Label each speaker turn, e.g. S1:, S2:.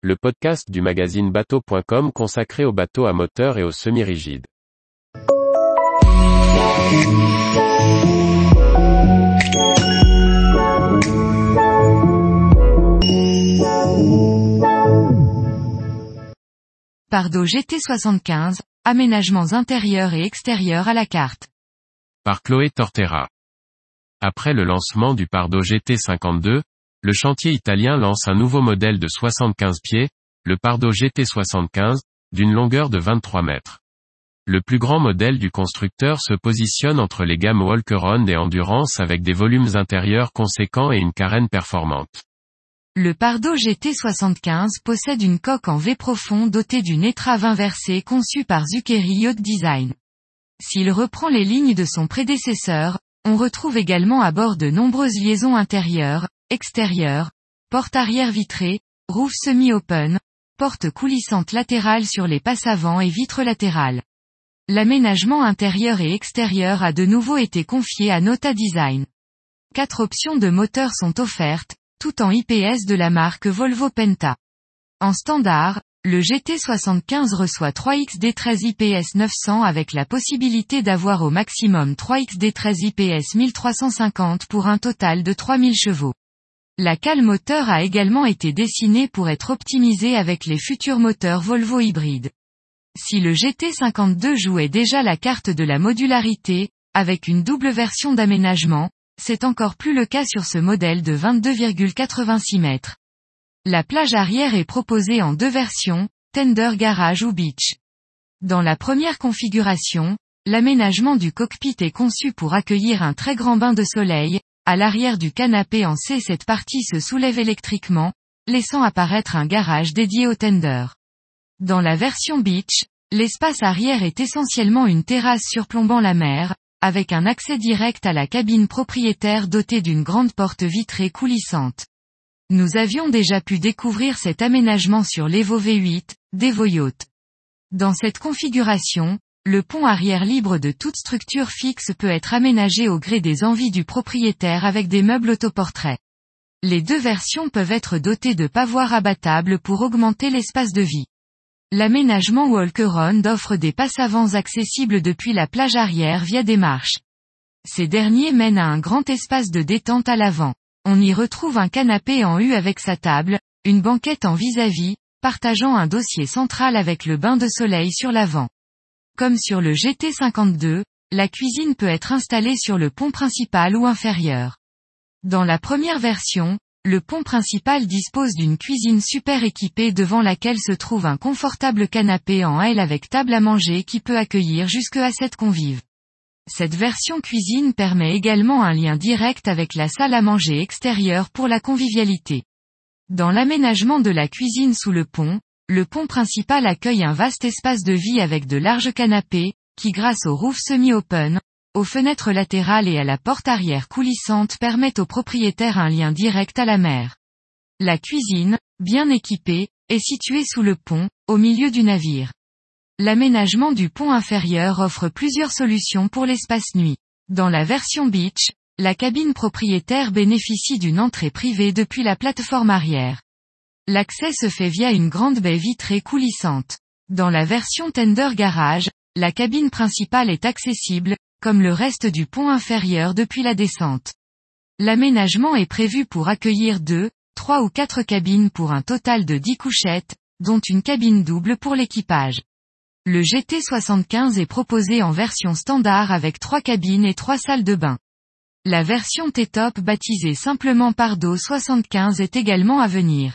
S1: le podcast du magazine bateau.com consacré aux bateaux à moteur et aux semi-rigides.
S2: Pardo GT75, aménagements intérieurs et extérieurs à la carte.
S1: Par Chloé Tortera. Après le lancement du Pardo GT52, le chantier italien lance un nouveau modèle de 75 pieds, le Pardo GT75, d'une longueur de 23 mètres. Le plus grand modèle du constructeur se positionne entre les gammes Walkeron et Endurance avec des volumes intérieurs conséquents et une carène performante.
S2: Le Pardo GT75 possède une coque en V profond dotée d'une étrave inversée conçue par Zuccheri Yacht Design. S'il reprend les lignes de son prédécesseur, on retrouve également à bord de nombreuses liaisons intérieures, extérieures, portes arrière vitrées, roof semi-open, portes coulissantes latérales sur les passes avant et vitres latérales. L'aménagement intérieur et extérieur a de nouveau été confié à Nota Design. Quatre options de moteur sont offertes, tout en IPS de la marque Volvo Penta. En standard, le GT75 reçoit 3XD13 IPS 900 avec la possibilité d'avoir au maximum 3XD13 IPS 1350 pour un total de 3000 chevaux. La cale moteur a également été dessinée pour être optimisée avec les futurs moteurs Volvo hybrides. Si le GT52 jouait déjà la carte de la modularité, avec une double version d'aménagement, c'est encore plus le cas sur ce modèle de 22,86 mètres. La plage arrière est proposée en deux versions, Tender Garage ou Beach. Dans la première configuration, l'aménagement du cockpit est conçu pour accueillir un très grand bain de soleil, à l'arrière du canapé en C cette partie se soulève électriquement, laissant apparaître un garage dédié au tender. Dans la version Beach, l'espace arrière est essentiellement une terrasse surplombant la mer, avec un accès direct à la cabine propriétaire dotée d'une grande porte vitrée coulissante. Nous avions déjà pu découvrir cet aménagement sur l'Evo V8, d'Evo Yacht. Dans cette configuration, le pont arrière libre de toute structure fixe peut être aménagé au gré des envies du propriétaire avec des meubles autoportraits. Les deux versions peuvent être dotées de pavoirs abattables pour augmenter l'espace de vie. L'aménagement Walkeron offre des passes avant accessibles depuis la plage arrière via des marches. Ces derniers mènent à un grand espace de détente à l'avant. On y retrouve un canapé en U avec sa table, une banquette en vis-à-vis, partageant un dossier central avec le bain de soleil sur l'avant. Comme sur le GT52, la cuisine peut être installée sur le pont principal ou inférieur. Dans la première version, le pont principal dispose d'une cuisine super équipée devant laquelle se trouve un confortable canapé en L avec table à manger qui peut accueillir jusque à 7 convives. Cette version cuisine permet également un lien direct avec la salle à manger extérieure pour la convivialité. Dans l'aménagement de la cuisine sous le pont, le pont principal accueille un vaste espace de vie avec de larges canapés, qui grâce au roof semi-open, aux fenêtres latérales et à la porte arrière coulissante permettent au propriétaire un lien direct à la mer. La cuisine, bien équipée, est située sous le pont, au milieu du navire. L'aménagement du pont inférieur offre plusieurs solutions pour l'espace nuit. Dans la version beach, la cabine propriétaire bénéficie d'une entrée privée depuis la plateforme arrière. L'accès se fait via une grande baie vitrée coulissante. Dans la version Tender Garage, la cabine principale est accessible, comme le reste du pont inférieur depuis la descente. L'aménagement est prévu pour accueillir deux, trois ou quatre cabines pour un total de dix couchettes, dont une cabine double pour l'équipage. Le GT75 est proposé en version standard avec trois cabines et trois salles de bain. La version T-Top baptisée simplement Pardo 75 est également à venir.